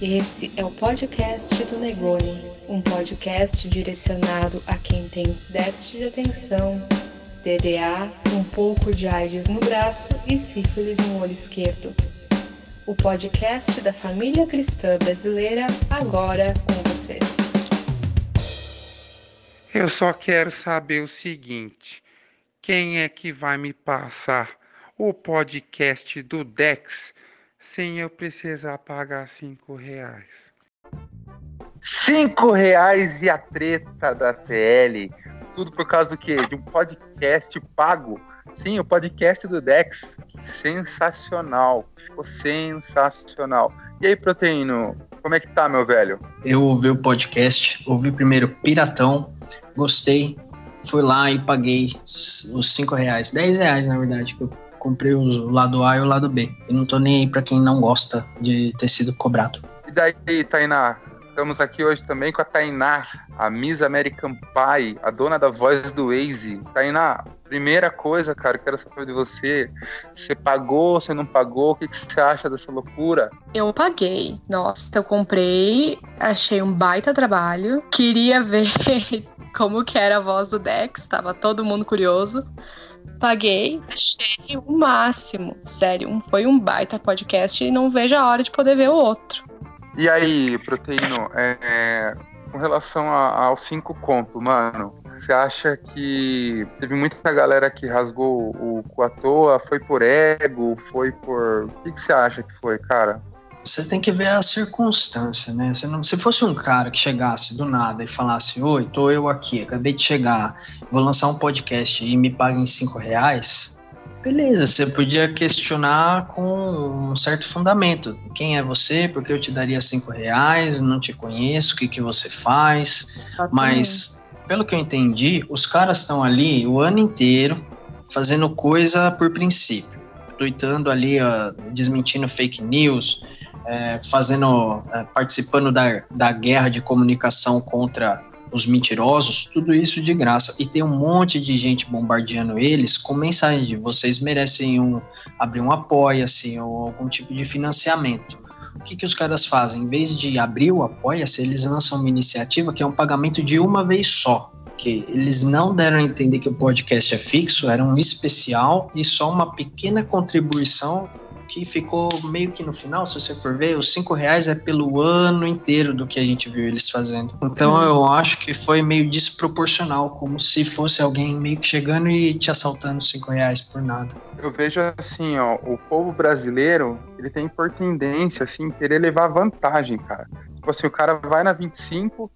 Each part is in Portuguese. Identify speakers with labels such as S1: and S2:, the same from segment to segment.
S1: Esse é o podcast do Negoni, um podcast direcionado a quem tem déficit de atenção, DDA, um pouco de AIDS no braço e sífilis no olho esquerdo. O podcast da família cristã brasileira, agora com vocês.
S2: Eu só quero saber o seguinte: quem é que vai me passar o podcast do Dex sem eu precisar pagar cinco reais?
S3: Cinco reais e a treta da TL. Tudo por causa do quê? De um podcast pago. Sim, o podcast do Dex. Sensacional. Ficou sensacional. E aí, Proteíno, como é que tá, meu velho?
S4: Eu ouvi o podcast, ouvi primeiro Piratão, gostei, fui lá e paguei os cinco reais, dez reais na verdade, que eu comprei o lado A e o lado B. E não tô nem aí pra quem não gosta de ter sido cobrado.
S3: E daí, Tainá? Estamos aqui hoje também com a Tainá, a Miss American Pie, a dona da voz do Waze. Tainá, primeira coisa, cara, quero saber de você. Você pagou, você não pagou? O que, que você acha dessa loucura?
S1: Eu paguei. Nossa, eu comprei, achei um baita trabalho. Queria ver como que era a voz do Dex, tava todo mundo curioso. Paguei, achei o máximo. Sério, foi um baita podcast e não vejo a hora de poder ver o outro.
S3: E aí, Proteíno, é, é, com relação a, ao cinco conto, mano, você acha que teve muita galera que rasgou o cu à toa? Foi por ego? Foi por. O que você acha que foi, cara?
S4: Você tem que ver a circunstância, né? Se, não, se fosse um cara que chegasse do nada e falasse: Oi, tô eu aqui, acabei de chegar, vou lançar um podcast e me paguem cinco reais, beleza, você podia questionar com um certo fundamento. Quem é você? Por que eu te daria cinco reais? Não te conheço, o que, que você faz? Mas, pelo que eu entendi, os caras estão ali o ano inteiro fazendo coisa por princípio. Tweetando ali, uh, desmentindo fake news, é, fazendo, é, participando da, da guerra de comunicação contra os mentirosos, tudo isso de graça. E tem um monte de gente bombardeando eles com mensagem de vocês merecem um, abrir um apoia-se ou algum tipo de financiamento. O que, que os caras fazem? Em vez de abrir o apoia-se, eles lançam uma iniciativa que é um pagamento de uma vez só. Que eles não deram a entender que o podcast é fixo, era um especial e só uma pequena contribuição que ficou meio que no final, se você for ver, os cinco reais é pelo ano inteiro do que a gente viu eles fazendo. Então uhum. eu acho que foi meio desproporcional, como se fosse alguém meio que chegando e te assaltando cinco reais por nada.
S3: Eu vejo assim, ó, o povo brasileiro, ele tem por tendência, assim, querer levar vantagem, cara. Tipo assim, o cara vai na 25,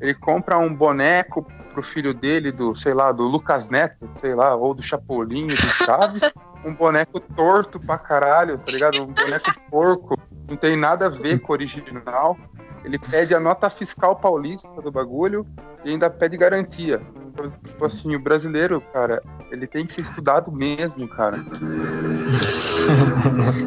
S3: ele compra um boneco pro filho dele, do, sei lá, do Lucas Neto, sei lá, ou do Chapolin, do Chaves. um boneco torto pra caralho, tá ligado? Um boneco porco, não tem nada a ver com o original. Ele pede a nota fiscal paulista do bagulho e ainda pede garantia. Então, tipo assim, o brasileiro, cara, ele tem que ser estudado mesmo, cara.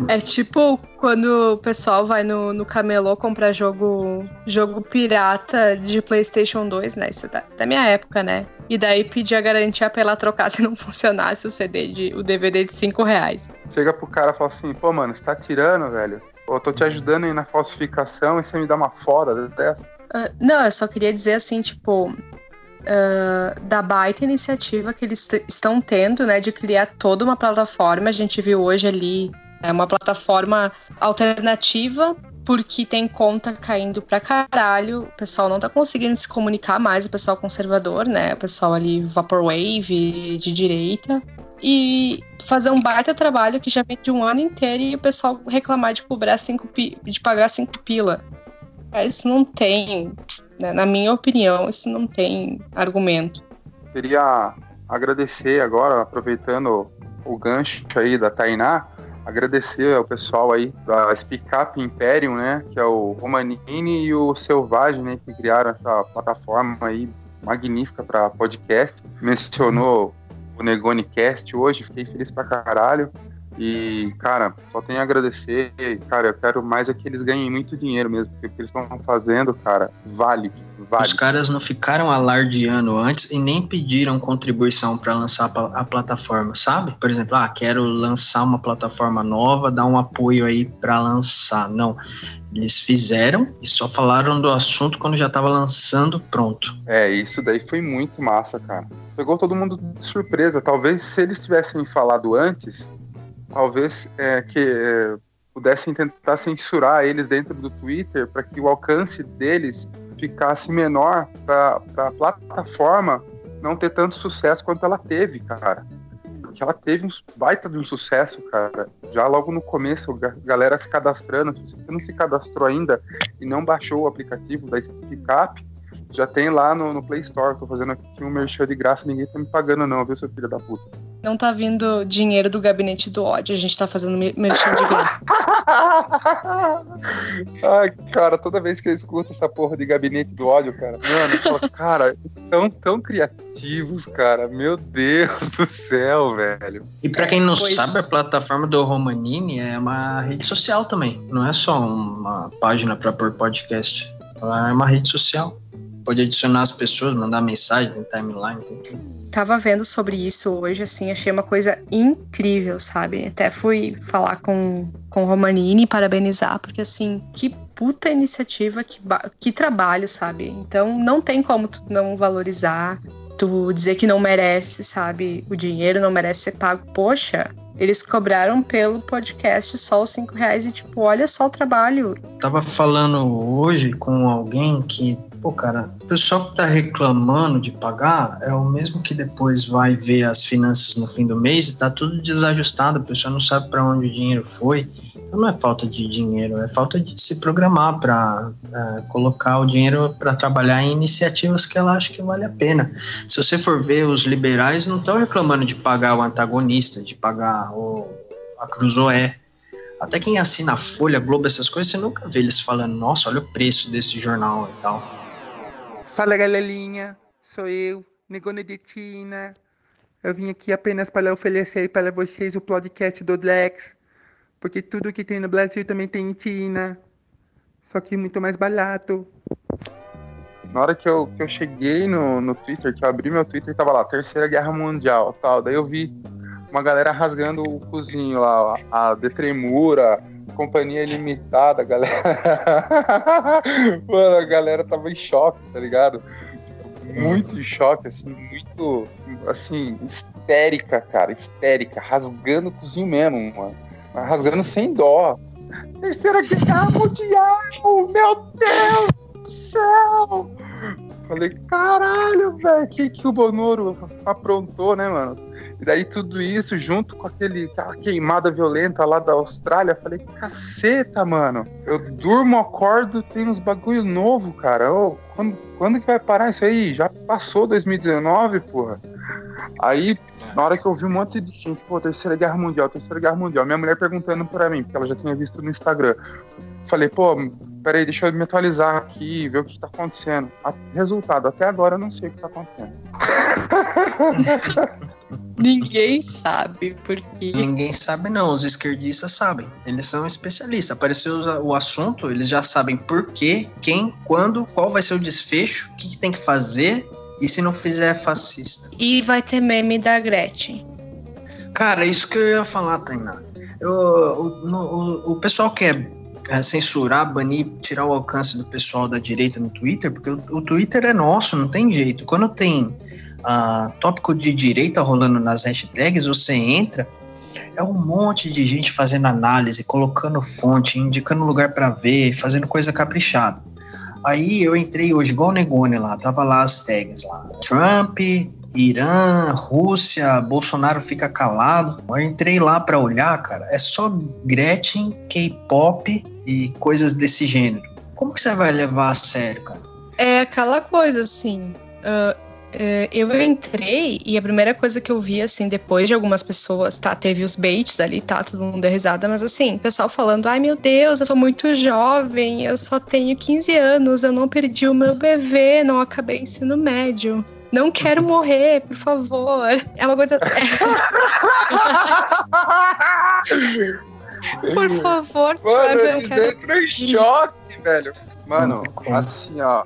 S1: É tipo quando o pessoal vai no, no camelô comprar jogo, jogo pirata de PlayStation 2, né? Isso da, da minha época, né? E daí pedir a garantia pra ela trocar se não funcionasse o CD, de, o DVD de 5 reais.
S3: Chega pro cara e fala assim, pô, mano, você tá tirando, velho? Eu tô te ajudando aí na falsificação e você me dá uma foda dessa.
S1: Uh, não, eu só queria dizer assim, tipo, uh, da baita iniciativa que eles estão tendo, né, de criar toda uma plataforma. A gente viu hoje ali é uma plataforma alternativa porque tem conta caindo pra caralho, o pessoal não tá conseguindo se comunicar mais, o pessoal conservador, né? O pessoal ali Vaporwave, de direita. E fazer um baita trabalho que já vem de um ano inteiro e o pessoal reclamar de cobrar cinco de pagar cinco pila. Isso não tem né? Na minha opinião, isso não tem argumento.
S3: Queria agradecer agora, aproveitando o gancho aí da Tainá, agradecer ao pessoal aí da Speak Imperium, né, que é o Romanini e o Selvagem, né, que criaram essa plataforma aí magnífica para podcast. Mencionou o Negonicast hoje, fiquei feliz pra caralho. E, cara, só tenho a agradecer. Cara, eu quero mais é que eles ganhem muito dinheiro mesmo, porque o que eles estão fazendo, cara, vale, vale.
S4: Os caras não ficaram alardeando antes e nem pediram contribuição para lançar a plataforma, sabe? Por exemplo, ah, quero lançar uma plataforma nova, dar um apoio aí para lançar. Não Eles fizeram e só falaram do assunto quando já estava lançando pronto.
S3: É, isso daí foi muito massa, cara. Pegou todo mundo de surpresa. Talvez se eles tivessem falado antes, talvez é, que é, pudessem tentar censurar eles dentro do Twitter para que o alcance deles ficasse menor para a plataforma não ter tanto sucesso quanto ela teve, cara. Porque ela teve um baita de um sucesso, cara. Já logo no começo, a galera se cadastrando. Se você não se cadastrou ainda e não baixou o aplicativo da Speak já tem lá no, no, Play Store. Tô fazendo aqui um merchan de graça, ninguém tá me pagando, não, viu, seu filho da puta?
S1: Não tá vindo dinheiro do gabinete do ódio, a gente tá fazendo merchan de graça.
S3: Ai, cara, toda vez que eu escuto essa porra de gabinete do ódio, cara, mano, eu falo, cara, são tão criativos, cara. Meu Deus do céu, velho.
S4: E pra quem não pois. sabe, a plataforma do Romanini é uma rede social também. Não é só uma página pra pôr podcast. Ela é uma rede social pode adicionar as pessoas, mandar mensagem no timeline, tem
S1: Tava vendo sobre isso hoje, assim, achei uma coisa incrível, sabe? Até fui falar com, com o Romanini, parabenizar, porque assim, que puta iniciativa, que, que trabalho, sabe? Então não tem como tu não valorizar, tu dizer que não merece, sabe? O dinheiro não merece ser pago. Poxa, eles cobraram pelo podcast só os cinco reais e, tipo, olha só o trabalho.
S4: Tava falando hoje com alguém que Pô, cara, o pessoal que tá reclamando de pagar é o mesmo que depois vai ver as finanças no fim do mês e tá tudo desajustado, o pessoal não sabe para onde o dinheiro foi. Então não é falta de dinheiro, é falta de se programar para é, colocar o dinheiro para trabalhar em iniciativas que ela acha que vale a pena. Se você for ver, os liberais não estão reclamando de pagar o antagonista, de pagar o, a Cruzoé. Até quem assina a Folha, Globo, essas coisas, você nunca vê eles falando, nossa, olha o preço desse jornal e tal.
S2: Fala galerinha, sou eu, Negone de Tina. Eu vim aqui apenas para oferecer para vocês o podcast do Drex, porque tudo que tem no Brasil também tem em Tina, só que muito mais barato.
S3: Na hora que eu, que eu cheguei no, no Twitter, que eu abri meu Twitter, tava lá, Terceira Guerra Mundial tal. Daí eu vi uma galera rasgando o cozinho lá, a Detremura, Companhia Limitada, galera. Mano, a galera tava em choque, tá ligado? Muito em choque, assim, muito, assim, histérica, cara, histérica, rasgando o cozinho mesmo, mano. Rasgando sem dó. Terceira Guerra Mundial, meu Deus do céu! Falei, caralho, velho, que, que o Bonoro aprontou, né, mano? E daí tudo isso junto com aquele, aquela queimada violenta lá da Austrália, falei, caceta, mano. Eu durmo, acordo, tem uns bagulho novo, cara. Quando, quando que vai parar isso aí? Já passou 2019, porra. Aí, na hora que eu vi um monte de gente, pô, Terceira Guerra Mundial, Terceira Guerra Mundial, minha mulher perguntando pra mim, porque ela já tinha visto no Instagram. Falei, pô, peraí, deixa eu me atualizar aqui, ver o que tá acontecendo. A, resultado, até agora eu não sei o que tá acontecendo.
S1: Ninguém sabe, porque.
S4: Ninguém sabe, não. Os esquerdistas sabem. Eles são especialistas. Apareceu o assunto, eles já sabem por quê, quem, quando, qual vai ser o desfecho, o que, que tem que fazer e se não fizer é fascista.
S1: E vai ter meme da Gretchen.
S4: Cara, isso que eu ia falar, Tainá. Eu, o, o, o pessoal quer é, censurar, banir, tirar o alcance do pessoal da direita no Twitter, porque o, o Twitter é nosso, não tem jeito. Quando tem uh, tópico de direita rolando nas hashtags, você entra, é um monte de gente fazendo análise, colocando fonte, indicando lugar para ver, fazendo coisa caprichada. Aí eu entrei hoje, igual Negone lá, tava lá as tags lá. Trump, Irã, Rússia, Bolsonaro fica calado. Eu entrei lá para olhar, cara, é só Gretchen, K-pop e coisas desse gênero. Como que você vai levar a sério, cara?
S1: É aquela coisa assim. Uh, eu entrei e a primeira coisa que eu vi, assim, depois de algumas pessoas, tá, teve os baits ali, tá, todo mundo deu risada, mas assim, pessoal falando, ai meu Deus, eu sou muito jovem, eu só tenho 15 anos, eu não perdi o meu bebê, não acabei ensino médio. Não quero morrer, por favor. É uma coisa. por favor,
S3: Mano, eu quero. Mano, choque, velho. Mano, assim, ó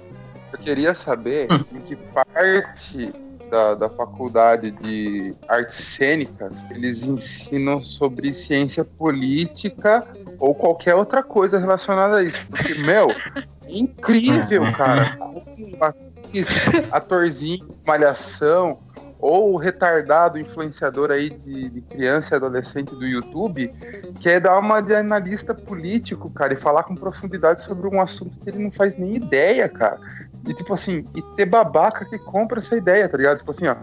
S3: eu queria saber em que parte da, da faculdade de artes cênicas, eles ensinam sobre ciência política ou qualquer outra coisa relacionada a isso. Porque, meu, é incrível, cara. Atorzinho, malhação, ou o retardado influenciador aí de, de, criança e adolescente do YouTube quer dar uma de analista político, cara, e falar com profundidade sobre um assunto que ele não faz nem ideia, cara. E tipo assim, e ter babaca que compra essa ideia, tá ligado? Tipo assim, ó,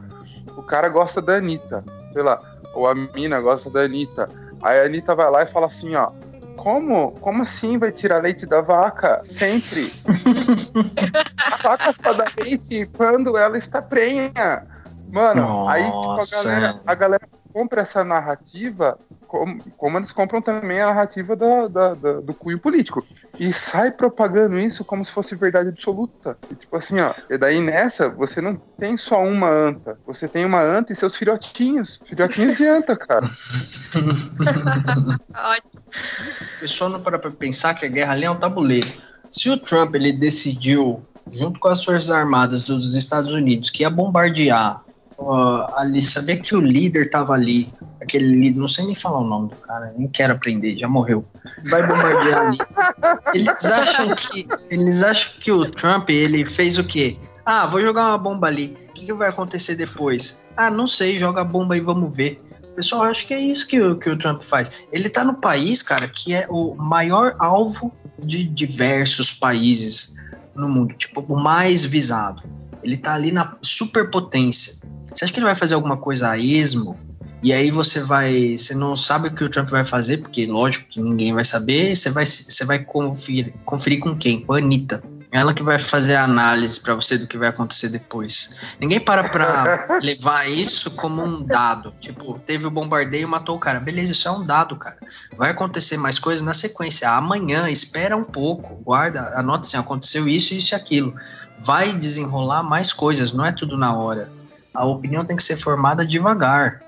S3: o cara gosta da Anitta, sei lá, ou a mina gosta da Anitta. Aí a Anitta vai lá e fala assim, ó, como? Como assim vai tirar leite da vaca? Sempre. a vaca só dá leite quando ela está prenha. Mano, Nossa. aí tipo, a, galera, a galera compra essa narrativa como, como eles compram também a narrativa da, da, da, do cunho político. E sai propagando isso como se fosse verdade absoluta. E tipo assim, ó, e daí nessa, você não tem só uma anta, você tem uma anta e seus filhotinhos. Filhotinhos de anta, cara.
S4: o pessoal não para pra pensar que a guerra ali é um tabuleiro. Se o Trump ele decidiu, junto com as Forças Armadas dos Estados Unidos, que ia bombardear uh, ali, saber que o líder tava ali, aquele não sei nem falar o nome do cara, nem quero aprender, já morreu. Vai bombardear ali. Eles acham que eles acham que o Trump ele fez o quê? Ah, vou jogar uma bomba ali. O que, que vai acontecer depois? Ah, não sei, joga a bomba e vamos ver. O pessoal acha que é isso que o, que o Trump faz. Ele tá no país, cara, que é o maior alvo de diversos países no mundo, tipo, o mais visado. Ele tá ali na superpotência. Você acha que ele vai fazer alguma coisa a esmo? E aí você vai, você não sabe o que o Trump vai fazer, porque lógico que ninguém vai saber. Você vai, você vai conferir, conferir com quem? Com a Anitta. Ela que vai fazer a análise para você do que vai acontecer depois. Ninguém para pra levar isso como um dado. Tipo, teve o bombardeio, matou o cara. Beleza, isso é um dado, cara. Vai acontecer mais coisas na sequência. Amanhã, espera um pouco, guarda, anota assim, aconteceu isso, isso e aquilo. Vai desenrolar mais coisas, não é tudo na hora a opinião tem que ser formada devagar.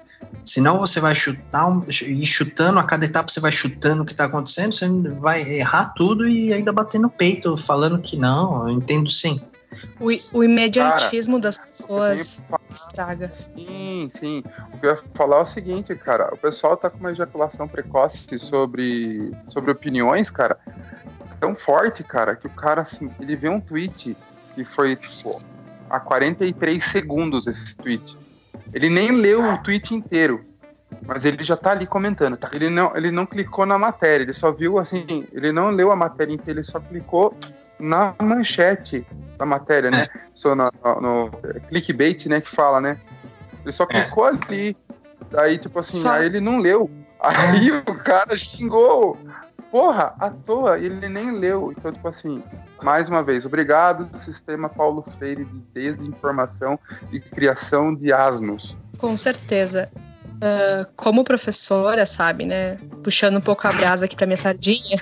S4: Senão você vai chutar, e chutando, a cada etapa você vai chutando o que está acontecendo, você vai errar tudo e ainda bater no peito, falando que não, eu entendo sim.
S1: O, o imediatismo cara, das pessoas estraga.
S3: Sim, sim. O que eu ia falar é o seguinte, cara, o pessoal tá com uma ejaculação precoce sobre, sobre opiniões, cara, tão forte, cara, que o cara, assim, ele vê um tweet que foi, tipo, há 43 segundos esse tweet. Ele nem leu o tweet inteiro, mas ele já tá ali comentando. Tá? Ele, não, ele não clicou na matéria, ele só viu assim, ele não leu a matéria inteira, ele só clicou na manchete da matéria, né? É. Só no, no, no, clickbait, né, que fala, né? Ele só é. clicou é. ali. Aí, tipo assim, só... aí ele não leu. Aí o cara xingou. Porra, à toa, ele nem leu. Então, tipo assim, mais uma vez, obrigado, Sistema Paulo Freire de Desinformação e Criação de Asnos.
S1: Com certeza. Uh, como professora, sabe, né? Puxando um pouco a brasa aqui para minha sardinha,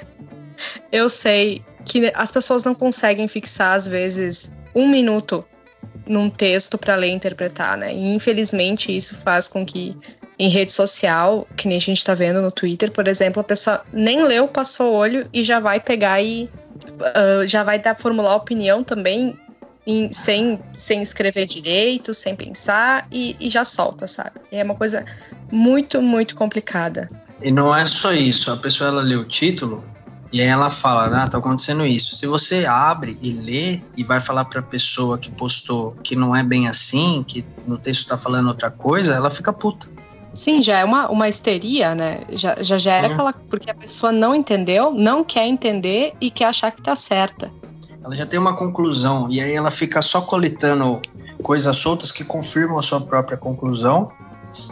S1: eu sei que as pessoas não conseguem fixar, às vezes, um minuto num texto para ler e interpretar, né? E infelizmente isso faz com que em rede social, que nem a gente está vendo no Twitter, por exemplo, a pessoa nem leu, passou o olho e já vai pegar e uh, já vai dar formular opinião também em, sem, sem escrever direito, sem pensar e, e já solta, sabe? É uma coisa muito, muito complicada.
S4: E não é só isso, a pessoa ela lê o título e aí ela fala, ah, tá acontecendo isso. Se você abre e lê e vai falar para a pessoa que postou que não é bem assim, que no texto tá falando outra coisa, ela fica puta.
S1: Sim, já é uma, uma histeria, né? Já, já gera aquela. Porque a pessoa não entendeu, não quer entender e quer achar que tá certa.
S4: Ela já tem uma conclusão, e aí ela fica só coletando coisas soltas que confirmam a sua própria conclusão.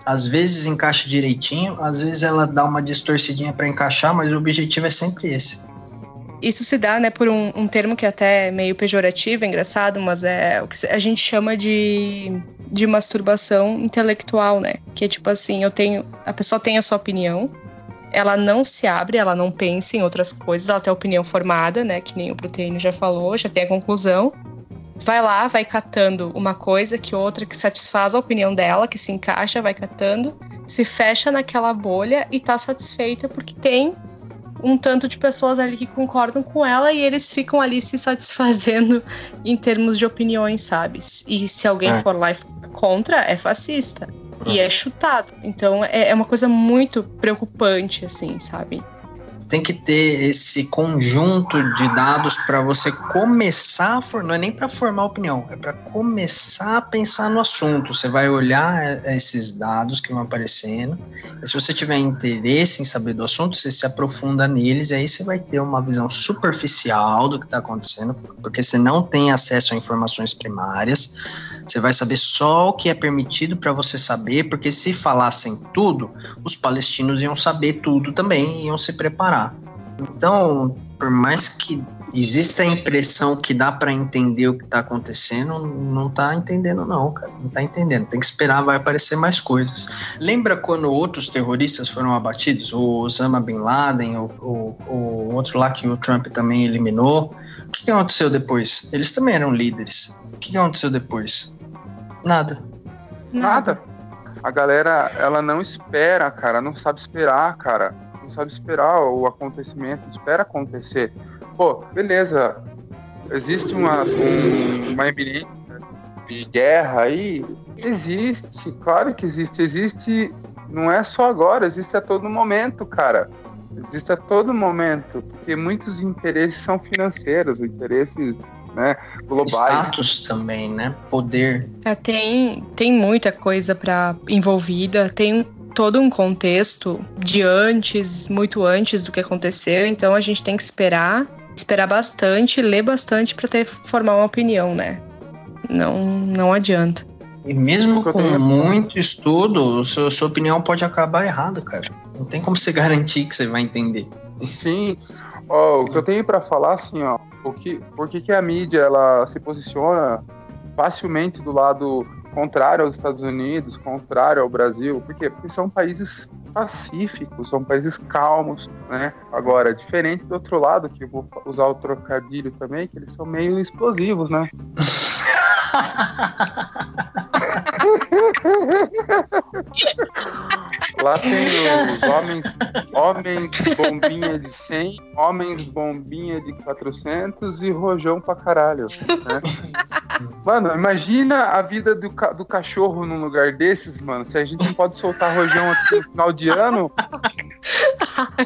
S4: Às vezes encaixa direitinho, às vezes ela dá uma distorcidinha para encaixar, mas o objetivo é sempre esse.
S1: Isso se dá, né, por um, um termo que é até meio pejorativo, é engraçado, mas é o que a gente chama de, de masturbação intelectual, né? Que é tipo assim, eu tenho. A pessoa tem a sua opinião, ela não se abre, ela não pensa em outras coisas, ela tem a opinião formada, né? Que nem o proteína já falou, já tem a conclusão. Vai lá, vai catando uma coisa que outra que satisfaz a opinião dela, que se encaixa, vai catando, se fecha naquela bolha e tá satisfeita porque tem um tanto de pessoas ali que concordam com ela e eles ficam ali se satisfazendo em termos de opiniões, sabe? E se alguém é. for lá e falar contra é fascista. E é chutado. Então é, é uma coisa muito preocupante, assim, sabe?
S4: Tem que ter esse conjunto de dados para você começar a for... não é nem para formar opinião, é para começar a pensar no assunto. Você vai olhar esses dados que vão aparecendo, se você tiver interesse em saber do assunto, você se aprofunda neles, e aí você vai ter uma visão superficial do que está acontecendo, porque você não tem acesso a informações primárias. Você vai saber só o que é permitido para você saber, porque se falassem tudo, os palestinos iam saber tudo também, iam se preparar. Então, por mais que exista a impressão que dá para entender o que está acontecendo, não está entendendo não, cara. Não está entendendo. Tem que esperar, vai aparecer mais coisas. Lembra quando outros terroristas foram abatidos? O Osama Bin Laden, o, o, o outro lá que o Trump também eliminou. O que aconteceu depois? Eles também eram líderes. O que aconteceu depois? Nada.
S3: Nada. A galera, ela não espera, cara, não sabe esperar, cara. Não sabe esperar o acontecimento, espera acontecer. Pô, beleza. Existe uma, um, uma eminência de guerra aí? Existe, claro que existe. Existe, não é só agora, existe a todo momento, cara. Existe a todo momento, porque muitos interesses são financeiros, interesses né, globais.
S4: Status também, né? Poder.
S1: É, tem, tem muita coisa para envolvida, tem todo um contexto de antes, muito antes do que aconteceu, então a gente tem que esperar, esperar bastante, ler bastante para ter formar uma opinião, né? Não, não adianta.
S4: E mesmo com muito estudo, sua, sua opinião pode acabar errada, cara. Não tem como você garantir que você vai entender.
S3: Sim. Oh, o que eu tenho para falar, assim, ó, o que, por que, que a mídia ela se posiciona facilmente do lado contrário aos Estados Unidos, contrário ao Brasil? Por quê? Porque são países pacíficos, são países calmos, né? Agora, diferente do outro lado, que vou usar o trocadilho também, que eles são meio explosivos, né? Lá tem os homens, homens bombinha de 100, homens bombinha de 400 e rojão pra caralho. Né? Mano, imagina a vida do, do cachorro num lugar desses, mano. Se a gente não pode soltar rojão aqui no final de ano,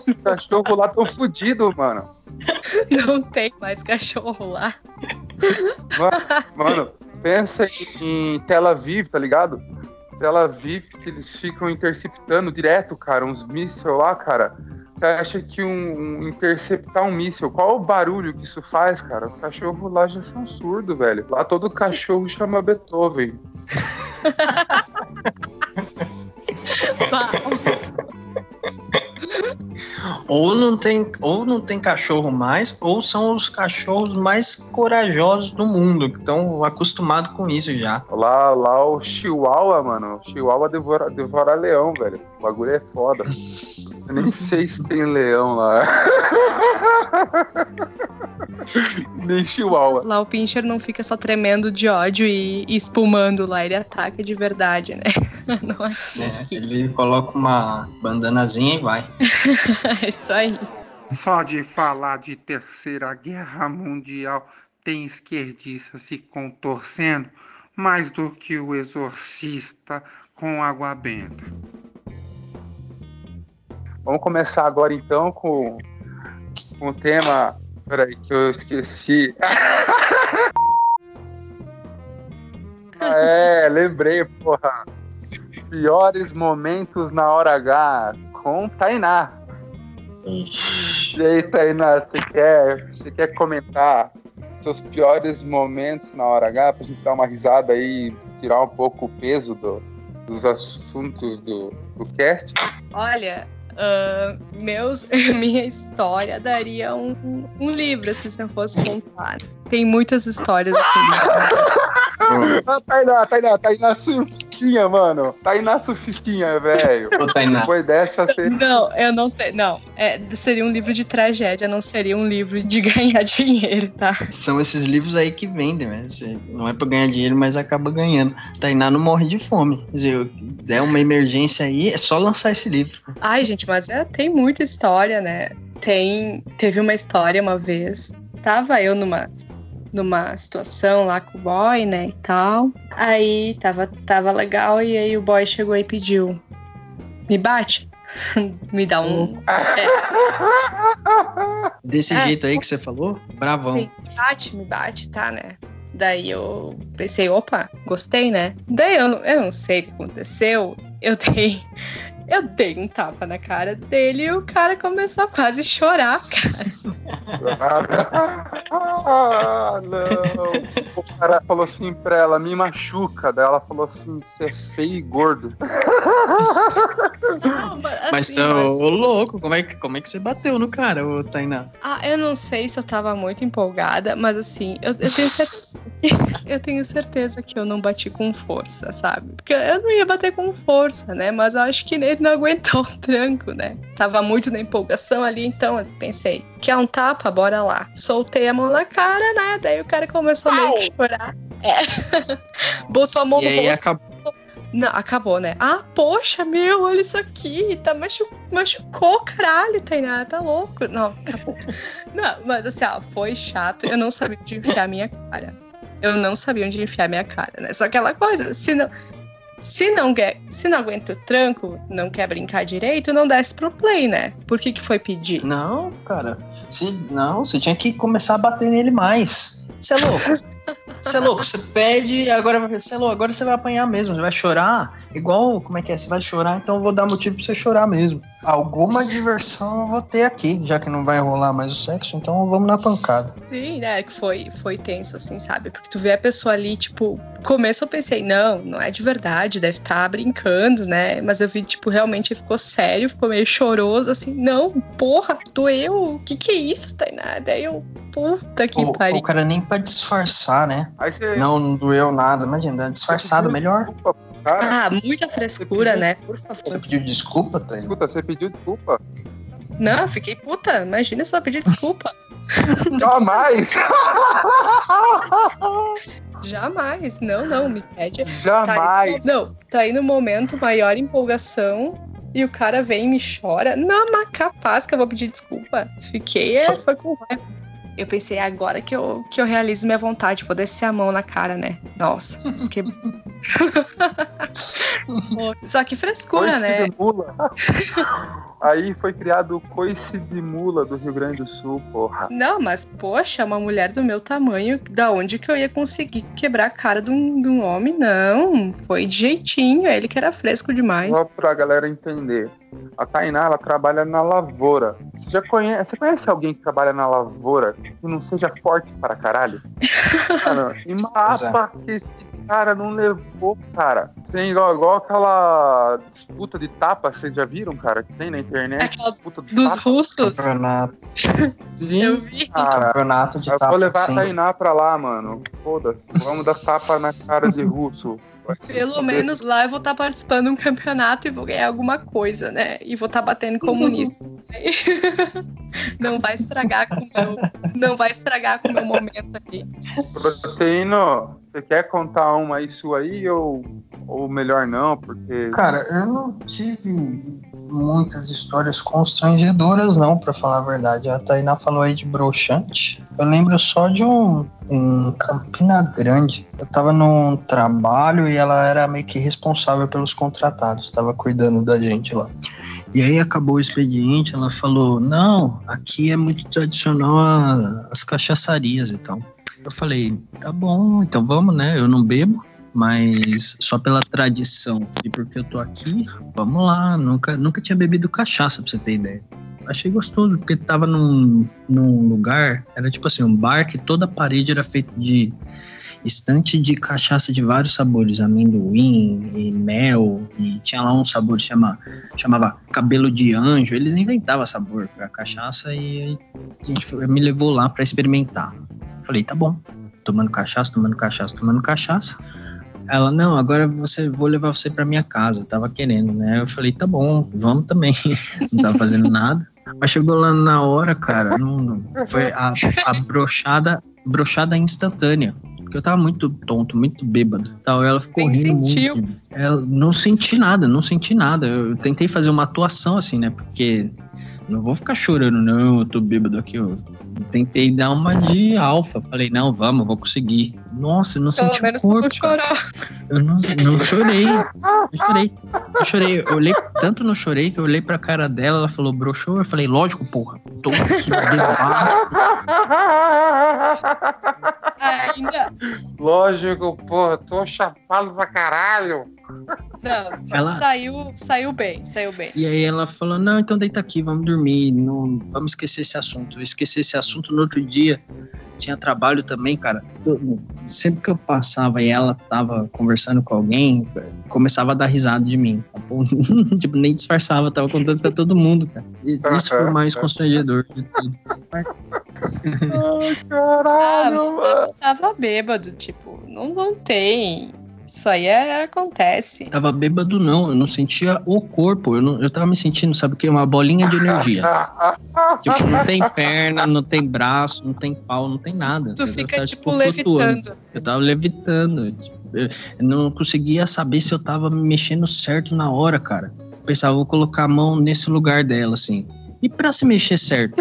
S3: os cachorros lá tão fodidos, mano.
S1: Não tem mais cachorro lá.
S3: Mano, mano pensa em Tel Aviv, tá ligado? Tel Aviv, que eles ficam interceptando direto, cara, uns mísseis lá, cara. Você acha que um, um, interceptar um míssil, qual o barulho que isso faz, cara? Os cachorros lá já são surdos, velho. Lá todo cachorro chama Beethoven.
S4: ou não tem ou não tem cachorro mais, ou são os cachorros mais corajosos do mundo, que estão acostumados com isso já.
S3: Lá, lá o Chihuahua, mano. O Chihuahua devora, devora leão, velho. O bagulho é foda. Eu nem sei se tem leão lá. Nem chihuahua.
S1: Lá o Pincher não fica só tremendo de ódio e, e espumando lá, ele ataca de verdade, né?
S4: É, é ele coloca uma bandanazinha e vai.
S1: é isso aí.
S2: Só de falar de Terceira Guerra Mundial tem esquerdista se contorcendo mais do que o exorcista com água benta.
S3: Vamos começar agora então com, o tema. Peraí, que eu esqueci. ah, é, lembrei, porra. Piores momentos na hora H com Tainá. E aí, Tainá, você quer, você quer comentar seus piores momentos na hora H pra gente dar uma risada aí tirar um pouco o peso do, dos assuntos do, do cast?
S1: Olha, uh, meus, minha história daria um, um livro, assim, se eu fosse contar. Tem muitas histórias assim.
S3: ah, Tainá, Tainá, Tainá surfistinha, mano. Tainá surfistinha, velho. Depois dessa, você...
S1: Não, eu não tenho. Não, é, seria um livro de tragédia, não seria um livro de ganhar dinheiro, tá?
S4: São esses livros aí que vendem, né? Você não é pra ganhar dinheiro, mas acaba ganhando. Tainá não morre de fome. Quer dizer, der uma emergência aí, é só lançar esse livro.
S1: Ai, gente, mas é, tem muita história, né? Tem. Teve uma história uma vez. Tava eu numa numa situação lá com o boy, né, e tal. Aí tava, tava legal, e aí o boy chegou e pediu: Me bate? Me dá um.
S4: Desse
S1: É.
S4: jeito aí que você falou? Bravão.
S1: Sim, me bate, me bate, tá, né? Daí eu pensei, opa, gostei, né? Daí eu, não- eu não sei o que aconteceu. Eu dei. Eu dei um tapa na cara dele e o cara começou a quase chorar, cara.
S3: ah, não. O cara falou assim pra ela, me machuca. Daí ela falou assim, você é feio e gordo.
S1: Não, mas,
S4: Mas,
S1: assim,
S4: ô,
S1: mas-
S4: ô, louco, como é, que, como é que você bateu no cara, ô Tainá?
S1: Ah, eu não sei se eu tava muito empolgada, mas assim, eu, eu tenho certeza. eu tenho certeza que eu não bati com força, sabe? Porque eu não ia bater com força, né? Mas eu acho que ele não aguentou o tranco, né? Tava muito na empolgação ali, então eu pensei, quer um tapa? Bora lá. Soltei a mão na cara, né? Daí o cara começou meio que chorar. É. Botou a mão
S4: E
S1: no
S4: aí
S1: rosto.
S4: acabou.
S1: Não, acabou, né? Ah, poxa, meu, olha isso aqui. Tá machu... machucou, caralho, Tainá, tá louco. Não, acabou. não, mas assim, ó, foi chato. Eu não sabia onde enfiar minha cara. Eu não sabia onde enfiar minha cara, né? Só aquela coisa, se não. Se não, quer, se não aguenta o tranco, não quer brincar direito, não desce pro play, né? Por que, que foi pedir?
S4: Não, cara. Você, não, você tinha que começar a bater nele mais. Você é louco. Você é louco, você pede e agora você é louco, agora você vai apanhar mesmo, você vai chorar. Igual, como é que é? Você vai chorar, então eu vou dar motivo pra você chorar mesmo. Alguma diversão eu vou ter aqui, já que não vai rolar mais o sexo, então vamos na pancada.
S1: Sim, né? Que foi, foi tenso, assim, sabe? Porque tu vê a pessoa ali, tipo, no começo eu pensei, não, não é de verdade, deve estar brincando, né? Mas eu vi, tipo, realmente ficou sério, ficou meio choroso, assim, não, porra, doeu, o que que é isso, Tainá? Daí eu, puta que
S4: O,
S1: pariu.
S4: o cara nem pra disfarçar, né?
S3: Aí você
S4: Não, não doeu nada, imagina, disfarçado, melhor.
S3: desculpa cara.
S1: Ah, muita frescura, né? Por
S4: Você
S1: favor.
S4: pediu desculpa, Tainá?
S3: Escuta, você pediu desculpa.
S1: Não, eu fiquei puta, imagina se eu pedir desculpa.
S3: Jamais!
S1: Jamais, não, não, me pede. Tá
S3: Jamais!
S1: aí, não, tá aí no momento maior empolgação e o cara vem e me chora. Não, mas capaz que eu vou pedir desculpa. Fiquei, é, foi com raiva. Eu pensei, "É agora que eu, que eu realizo minha vontade, vou descer a mão na cara, né? Nossa, isso que... Só que frescura,
S3: Coice
S1: né?
S3: de mula. Aí foi criado o coice de mula do Rio Grande do Sul, porra.
S1: Não, mas poxa, uma mulher do meu tamanho, da onde que eu ia conseguir quebrar a cara de um, de um homem? Não, foi de jeitinho, ele que era fresco demais.
S3: Só pra galera entender. A Tainá, ela trabalha na lavoura. Você já conhece, você conhece alguém que trabalha na lavoura que não seja forte para caralho? Cara, e mapa que esse cara não levou, cara. Tem igual, igual aquela disputa de tapa, vocês já viram, cara? Que tem na internet.
S1: Aquela
S3: disputa de
S1: Dos
S3: tapa.
S1: russos,
S4: Campeonato,
S3: Sim,
S1: eu vi.
S3: cara.
S4: campeonato de
S3: Eu
S4: tapa,
S3: vou levar
S4: sim.
S3: a Tainá pra lá, mano. Foda-se. Vamos dar tapa na cara de russo.
S1: Pelo menos lá eu vou estar participando de um campeonato e vou ganhar alguma coisa, né? E vou estar batendo comunista. não vai estragar com o meu, não vai estragar com o meu momento aqui.
S3: Proteíno, você quer contar uma aí sua aí ou, ou melhor não? Porque.
S4: Cara, eu não tive muitas histórias constrangedoras, não, pra falar a verdade. A Tainá falou aí de broxante. Eu lembro só de um em Campina Grande. Eu tava num trabalho e ela era meio que responsável pelos contratados, tava cuidando da gente lá. E aí acabou o expediente, ela falou: Não, aqui é muito tradicional as cachaçarias e tal. Eu falei: Tá bom, então vamos, né? Eu não bebo mas só pela tradição e porque eu tô aqui, vamos lá. Nunca, nunca tinha bebido cachaça, pra você ter ideia. Achei gostoso, porque tava num, num lugar, era tipo assim, um bar que toda a parede era feita de estante de cachaça de vários sabores, amendoim e mel, e tinha lá um sabor que chama, chamava cabelo de anjo. Eles inventavam sabor pra cachaça e a gente foi- me levou lá pra experimentar. Falei, tá bom. Tomando cachaça, tomando cachaça, tomando cachaça. Ela, não, agora você vou levar você pra minha casa. Tava querendo, né? Eu falei, tá bom, vamos também. não tava fazendo nada. Mas chegou lá na hora, cara, não, não- foi a, a brochada, brochada instantânea. Porque eu tava muito tonto, muito bêbado. Tal, ela ficou
S1: Nem
S4: rindo
S1: sentiu.
S4: muito. Ela, não senti nada, não senti nada. Eu tentei fazer uma atuação assim, né? Porque não vou ficar chorando, não, eu tô bêbado aqui. Eu tentei dar uma de alfa. Falei, não, vamos, vou conseguir. Nossa, eu não
S1: Pelo
S4: senti
S1: menos
S4: o corpo.
S1: não chorou.
S4: Eu não, não chorei. Eu chorei. Eu chorei. Eu olhei, tanto não chorei que eu olhei pra cara dela, ela falou, broxou. Eu falei, lógico, porra. Tô aqui bebaço.
S1: Ainda.
S3: Lógico, pô, tô chapado pra caralho.
S1: Não,
S4: Ela-
S1: saiu, saiu bem, saiu bem.
S4: E aí ela falou, não, então deita aqui, vamos dormir. Não, vamos esquecer esse assunto. Eu esqueci esse assunto no outro dia. Tinha trabalho também, cara. Todo- Sempre que eu passava e ela tava conversando com alguém, começava a dar risada de mim. tipo, nem disfarçava, tava contando pra todo mundo, cara. E Isso foi o mais constrangedor de tudo.
S3: Ai,
S1: Ah,
S3: caralho,
S1: mas
S3: mano.
S1: tava, tava bêbado, tipo, não, não tem. Isso aí é, acontece.
S4: Tava bêbado, não. Eu não sentia o corpo. Eu, não, eu tava me sentindo, sabe o que? Uma bolinha de energia. tipo, não tem perna, não tem braço, não tem pau, não tem nada.
S1: Tu
S4: Eu
S1: fica,
S4: tava,
S1: tipo,
S4: flutuando.
S1: levitando.
S4: Eu tava levitando. tipo, Eu não conseguia saber se eu tava me mexendo certo na hora, cara. Eu pensava, vou colocar a mão nesse lugar dela, assim. E pra se mexer certo?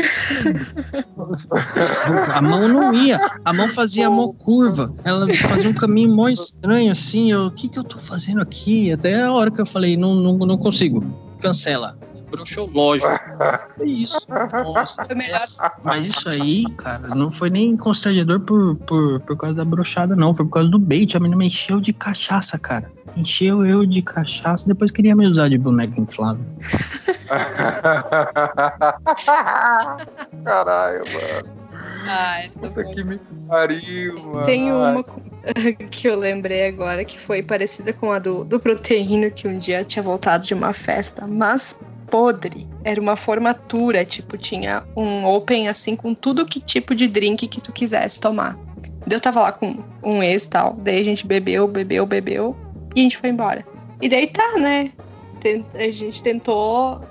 S4: a mão não ia. A mão fazia mão curva. Ela fazia um caminho mó estranho, assim. O que que eu tô fazendo aqui? Até a hora que eu falei, não, não, não consigo. Cancela. Broxou, lógico. Foi isso. Nossa.
S1: Melhor.
S4: Mas isso aí, cara, não foi nem constrangedor por, por, por causa da brochada, não. Foi por causa do bait. A menina me encheu de cachaça, cara. Encheu eu de cachaça, depois queria me usar de boneco inflável.
S3: Caralho, mano.
S1: Ah, essa
S3: Puta
S1: foi.
S3: que me pariu, mano.
S1: Tem uma que eu lembrei agora que foi parecida com a do, do proteíno que um dia tinha voltado de uma festa, mas podre. Era uma formatura, tipo, tinha um open assim com tudo que tipo de drink que tu quisesse tomar. Daí eu tava lá com um ex e tal, daí a gente bebeu, bebeu, bebeu e a gente foi embora. E daí tá, né? A gente tentou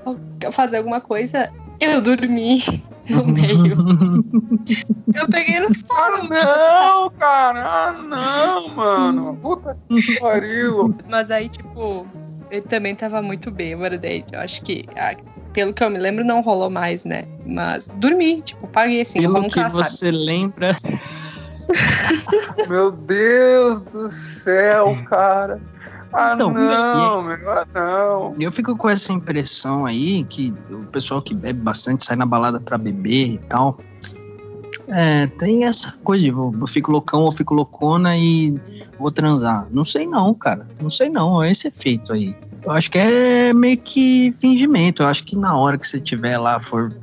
S1: fazer alguma coisa, eu dormi no meio. Eu peguei no
S3: Ah,
S1: sono.
S3: não, cara. Ah, não, mano. Puta que pariu.
S1: Mas aí, tipo, ele também tava muito bêbado daí. Eu acho que, ah, pelo que eu me lembro, não rolou mais, né? Mas dormi, tipo, paguei assim,
S4: Pelo
S1: como
S4: que
S1: um sabe?
S4: você lembra,
S3: Meu Deus do céu, cara. Ah,
S4: Então,
S3: não, meu, ah, não.
S4: eu fico com essa impressão aí que o pessoal que bebe bastante sai na balada pra beber e tal. É, tem essa coisa de eu fico loucão ou fico loucona e vou transar. Não sei não, cara. Não sei não. É esse efeito aí. Eu acho que é meio que fingimento. Eu acho que na hora que você tiver lá, for,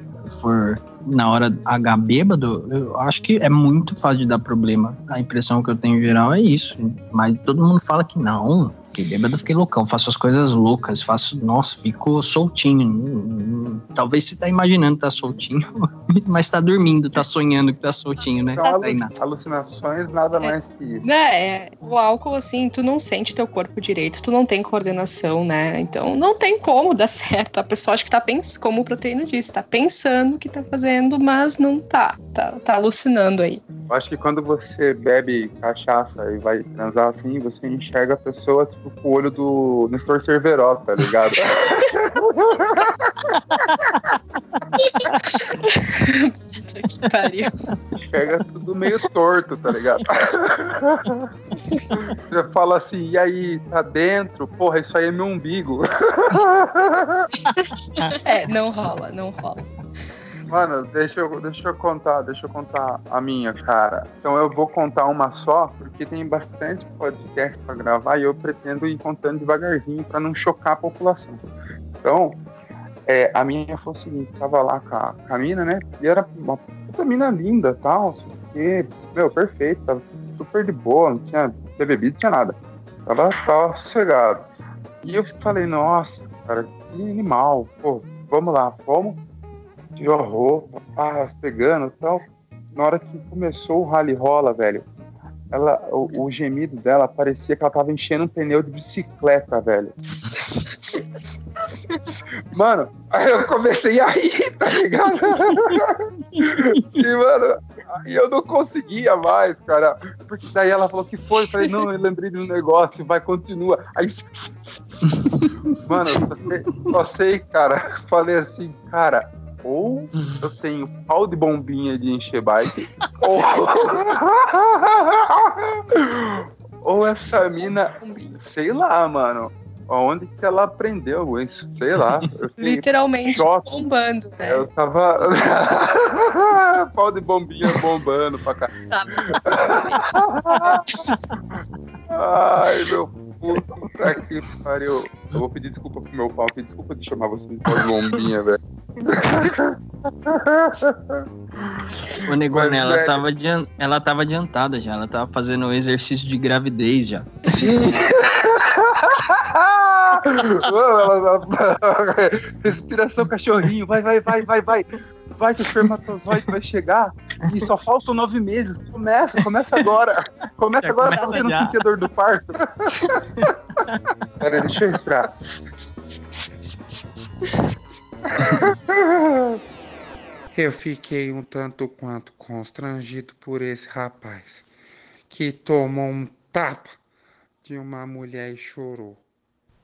S4: for na hora H bêbado, eu acho que é muito fácil de dar problema. A impressão que eu tenho em geral é isso. Mas todo mundo fala que não. Fiquei bêbado, eu fiquei loucão. Faço as coisas loucas. Faço, nossa, fico soltinho. Talvez você tá imaginando que tá soltinho, mas tá dormindo, tá sonhando que tá soltinho, né?
S3: Alu- alucinações, nada mais que isso.
S1: Né, é, o álcool, assim, tu não sente teu corpo direito, tu não tem coordenação, né? Então não tem como dar certo. A pessoa acha que tá pensando, como o proteíno disse, tá pensando que tá fazendo, mas não tá. Tá, tá alucinando aí.
S3: Eu acho que quando você bebe cachaça e vai transar assim, você enxerga a pessoa tipo com o olho do Nestor Cerveró, tá ligado?
S1: Puta que pariu.
S3: enxerga tudo meio torto, tá ligado? Você fala assim, e aí, tá dentro? Porra, isso aí é meu umbigo.
S1: É, não rola, não rola.
S3: Mano, deixa eu, deixa eu contar, deixa eu contar a minha, cara. Então eu vou contar uma só, porque tem bastante podcast pra gravar e eu pretendo ir contando devagarzinho pra não chocar a população. Então, é, a minha foi o seguinte, tava lá com a, com a mina, né? E era uma puta mina linda tal, e, meu, perfeito, tava super de boa, não tinha, não tinha bebido, não tinha nada. Tava, tava sossegado. E eu falei, nossa, cara, que animal, pô, vamos lá, vamos tirou a roupa, pá, pegando e tal. Na hora que começou o rally rola, velho, ela, o, o gemido dela parecia que ela tava enchendo um pneu de bicicleta, velho. Mano, aí eu comecei a rir, tá ligado? E, mano, aí eu não conseguia mais, cara. Porque daí ela falou que foi, eu falei, não, eu lembrei de um negócio, vai, continua. Aí, mano, eu só sei, só sei, cara, falei assim, cara, Ou eu tenho pau de bombinha de encher bike, ou... ou essa mina, sei lá, mano. Onde que ela aprendeu isso? Sei lá.
S1: Literalmente choque. bombando, né?
S3: Eu tava. Pau de bombinha bombando pra cá. Tá Ai, meu puta que pariu. Eu vou pedir desculpa pro meu pau, pedir desculpa de chamar você de pau de bombinha, velho.
S4: Ô, Negona, ela, tava ela tava adiantada já. Ela tava fazendo o exercício de gravidez já.
S3: Respiração cachorrinho, vai, vai, vai, vai, vai. Vai que o espermatozoide vai chegar e só faltam nove meses. Começa, começa agora. Começa agora pra você não sentir dor do parto. Pera, deixa eu respirar.
S2: Eu fiquei um tanto quanto constrangido por esse rapaz que tomou um tapa de uma mulher e chorou.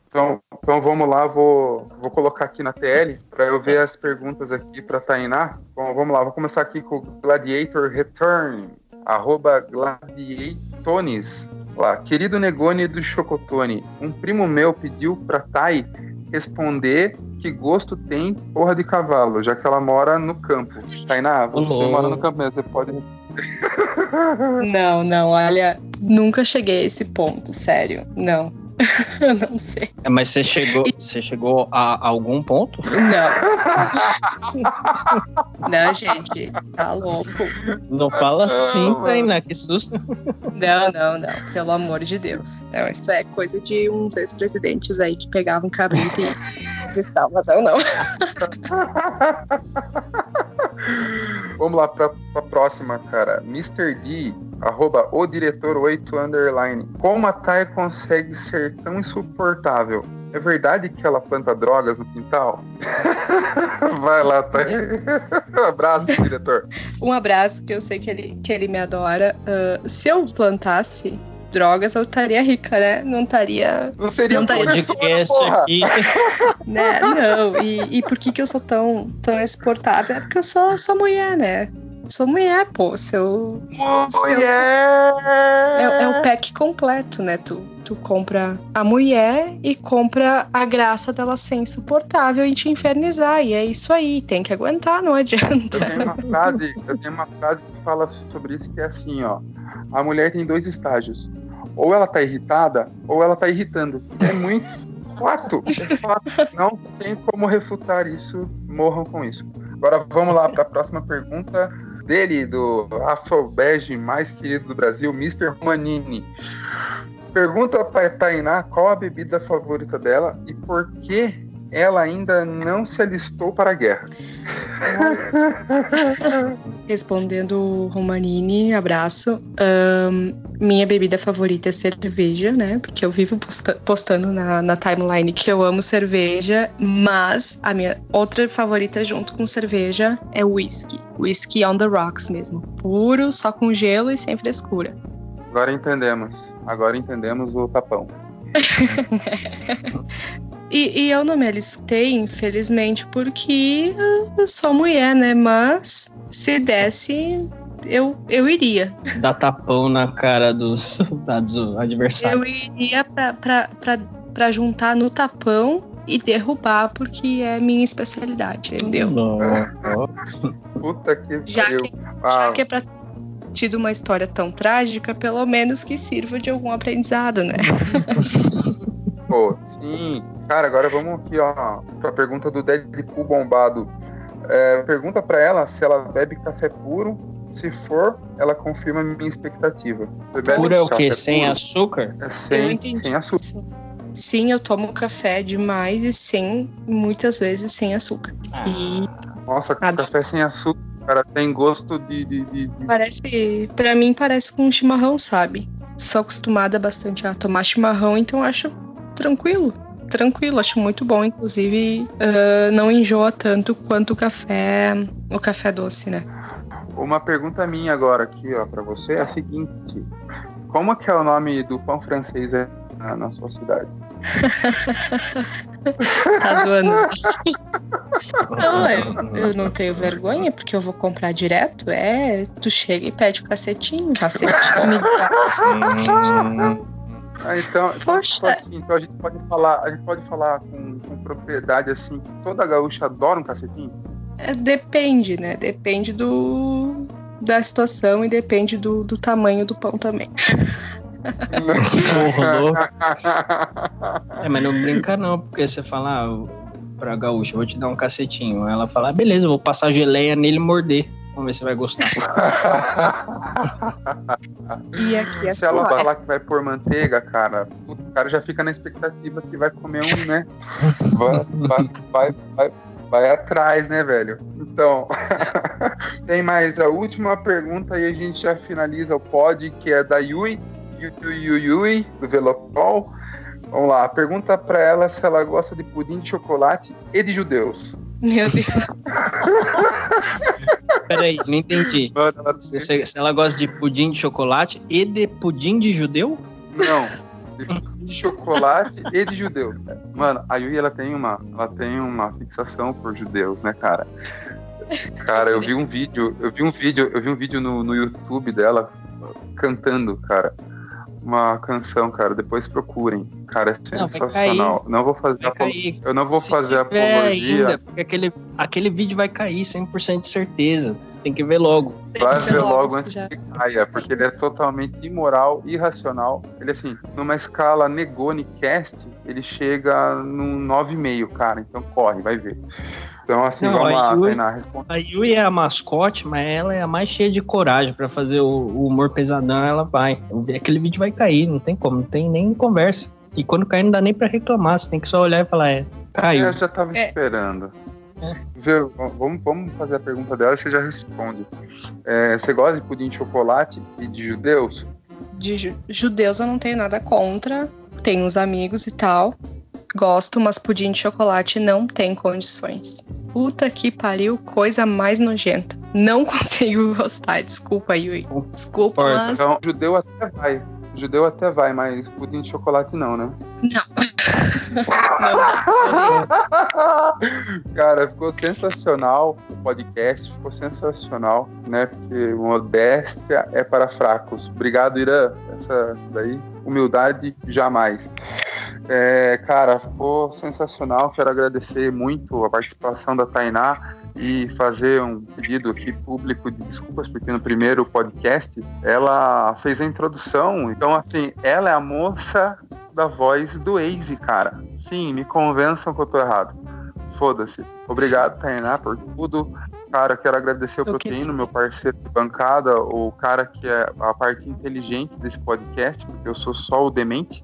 S3: Então, então vamos lá, vou, vou colocar aqui na TL para eu ver as perguntas aqui para Tainá. Bom, vamos lá, vou começar aqui com o Gladiator Return, arroba Gladiatones. Lá, querido Negone do Chocotone, um primo meu pediu para Tai responder que gosto tem porra de cavalo, já que ela mora no campo. Tainá, você Olô. mora no campo mesmo, você pode.
S1: Não, não, olha, nunca cheguei a esse ponto, sério, não. eu não sei.
S4: É, mas você chegou, você chegou a, algum ponto?
S1: Não. não, gente, tá louco.
S4: Não fala assim, Tainá, que susto.
S1: Não, não, não. Pelo amor de Deus. Não, isso é coisa de uns ex-presidentes aí que pegavam cabrito e tal, mas eu não.
S3: Vamos lá pra, pra próxima, cara. Mr. D, arroba o diretor 8 underline. Como a Thay consegue ser tão insuportável? É verdade que ela planta drogas no quintal? Vai lá, Thay. um abraço, diretor.
S1: Um abraço, que eu sei que ele, que ele me adora. Uh, se eu plantasse drogas, eu estaria rica, né? Não estaria.
S3: Não seria
S1: não
S3: estaria
S4: podcast aqui.
S1: né? Não, e, e por que, que eu sou tão, tão exportável? É porque eu sou, sou mulher, né? Sou mulher, pô. Seu.
S3: Mulher!
S1: É, é o pack completo, né? Tu, tu compra a mulher e compra a graça dela ser insuportável e te infernizar. E é isso aí, tem que aguentar, não adianta.
S3: Eu tenho uma frase, eu tenho uma frase que fala sobre isso que é assim, ó. A mulher tem dois estágios. Ou ela tá irritada, ou ela tá irritando. É muito fato. É fato. Não tem como refutar isso. Morram com isso. Agora vamos lá para a próxima pergunta dele, do Afrobege mais querido do Brasil, Mr. Manini. Pergunta para Tainá qual a bebida favorita dela e por que ela ainda não se alistou para a guerra.
S1: Respondendo Romanini, abraço. Um, minha bebida favorita é cerveja, né? Porque eu vivo posta postando na, na, timeline que eu amo cerveja, mas a minha outra favorita junto com cerveja é whisky. Whisky on the rocks mesmo. Puro, só com gelo e sem frescura.
S3: Agora entendemos. Agora entendemos o tapão.
S1: E, e, eu não me alistei, infelizmente, porque eu sou mulher, né? Mas se desse, eu, eu iria.
S4: Dar tapão na cara dos, dos adversários.
S1: Eu iria pra, pra, pra, pra juntar no tapão e derrubar, porque é minha especialidade, entendeu?
S3: Puta que
S1: já que, ah. já que é pra tido uma história tão trágica, pelo menos que sirva de algum aprendizado, né?
S3: Pô, sim. Cara, agora vamos aqui, ó, pra pergunta do Deadpool bombado. É, pergunta para ela se ela bebe café puro. Se for, ela confirma minha expectativa.
S4: Puro é o quê? Sem puro? açúcar?
S3: É sem, sem açúcar.
S1: Sim, eu tomo café demais e sem, muitas vezes sem açúcar. Ah. E...
S3: Nossa, café sem açúcar, cara, tem gosto de, de, de, de...
S1: Parece, para mim parece com chimarrão, sabe? Sou acostumada bastante a tomar chimarrão, então acho tranquilo tranquilo, acho muito bom. Inclusive, uh, não enjoa tanto quanto o café, o café doce, né?
S3: Uma pergunta minha agora aqui, ó, para você é a seguinte: como que é o nome do pão francês na, na sua cidade?
S1: tá zoando. Não, eu, eu não tenho vergonha, porque eu vou comprar direto. É, tu chega e pede o cacetinho, cacetinho me dá.
S3: Ah, então, então,
S1: Poxa.
S3: tipo assim, então a gente pode falar, a gente pode falar com, com propriedade assim, que toda gaúcha adora um cacetinho.
S1: É, depende, né? Depende do da situação e depende do, do tamanho do pão também.
S4: Porra, louco. É, mas não brinca não, porque você fala ah, pra gaúcha, vou te dar um cacetinho. Ela fala, ah, beleza, eu vou passar geleia nele e morder. Vamos ver se vai gostar.
S1: E aqui é
S3: Se ela falar que vai pôr manteiga, cara, o cara já fica na expectativa que vai comer um, né? Vai, vai, vai, vai, vai atrás, né, velho? Então, tem mais a última pergunta e a gente já finaliza o pod, que é da Yui, Yui, Yui, Yui do Velopol. Vamos lá, pergunta pra ela se ela gosta de pudim de chocolate e de judeus.
S1: Meu Deus.
S4: Peraí, não entendi. Se- se ela gosta de pudim de chocolate e de pudim de judeu?
S3: Não. De pudim de chocolate e de judeu. Mano, a Yui ela tem uma, ela tem uma fixação por judeus, né, cara? Cara, eu vi um vídeo, eu vi um vídeo, eu vi um vídeo no, no YouTube dela cantando, cara. Uma canção, cara. Depois procurem. Cara, é
S4: Não,
S3: sensacional. Não, vou fazer
S4: Vai cair.
S3: Eu não vou
S4: Se
S3: fazer apologia.
S4: ainda, porque aquele, aquele vídeo vai cair 100% de certeza. Tem que ver logo.
S3: Vai ver
S1: Logo,
S3: antes
S1: já.
S3: que caia, porque ele é totalmente imoral, irracional. Ele, assim, numa escala Negoni Cast, ele chega num 9,5, cara. Então corre, vai ver. Então, assim,
S4: Não,
S3: vamos
S4: a
S3: lá,
S4: Yui-
S3: Tainá, responde.
S4: A Yui é a mascote, mas ela é a mais cheia de coragem pra fazer o, o humor pesadão. Ela vai. Aquele vídeo vai cair, não tem como, não tem nem conversa. E quando cair, não dá nem pra reclamar. Você tem que só olhar e falar: é, caiu.
S3: Eu já tava
S1: É.
S3: esperando.
S4: É.
S3: Vê, vamos, vamos fazer a pergunta dela e você já responde. É, você gosta de pudim de chocolate e de judeus?
S1: De ju- judeus eu não tenho nada contra. Tenho uns amigos e tal. Gosto, mas pudim de chocolate não tem condições. Puta que pariu, coisa mais nojenta. Não consigo gostar. Desculpa, Yui. Desculpa,
S4: Concordo.
S1: mas.
S3: Então, judeu até vai. Judeu até vai, mas pudim de chocolate não, né?
S1: Não. não.
S3: Cara, ficou sensacional o podcast, ficou sensacional, né? Porque modéstia é para fracos. Obrigado, Irã. Essa daí, humildade jamais. É, cara, ficou sensacional. Quero agradecer muito a participação da Tainá e fazer um pedido aqui público de desculpas, porque no primeiro podcast ela fez a introdução. Então, assim, ela é a moça da voz do Waze, cara. Sim, me convençam que eu tô errado. Foda-se. Obrigado, Tainá, por tudo. Cara, quero agradecer o Proteíno, meu parceiro de bancada, o cara que é a parte inteligente desse podcast, porque eu sou só o demente.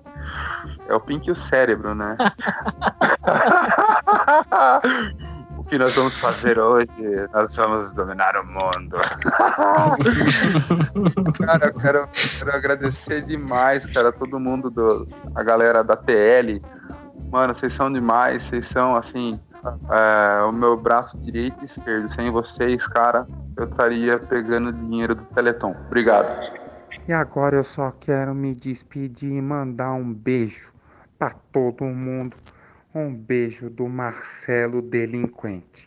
S3: É o Pink e o cérebro, né? o que nós vamos fazer hoje? Nós vamos dominar o mundo. cara, eu quero, quero agradecer demais, cara, todo mundo, do, a galera da TL. Mano, vocês são demais, vocês são, assim, é, o meu braço direito e esquerdo. Sem vocês, cara, eu estaria pegando dinheiro do Teleton. Obrigado.
S2: E agora eu só quero me despedir e mandar um beijo pra todo mundo. Um beijo do Marcelo Delinquente.